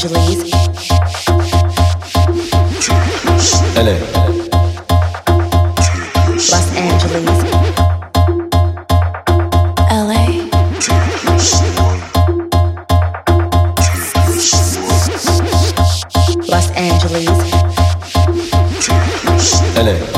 Angeles, LA, Los Angeles, LA, Los Angeles, LA.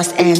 Los Angeles.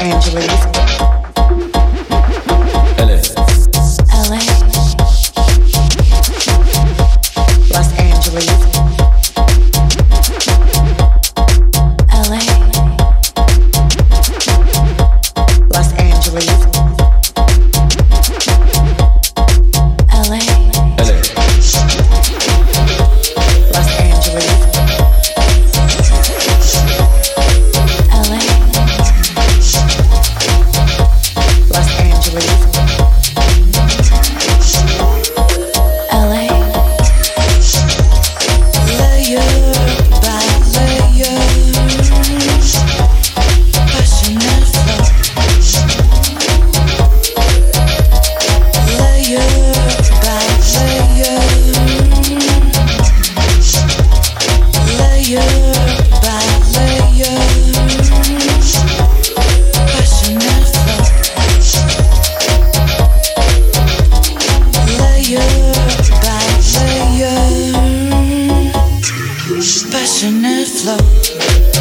Angeles. passionate flow.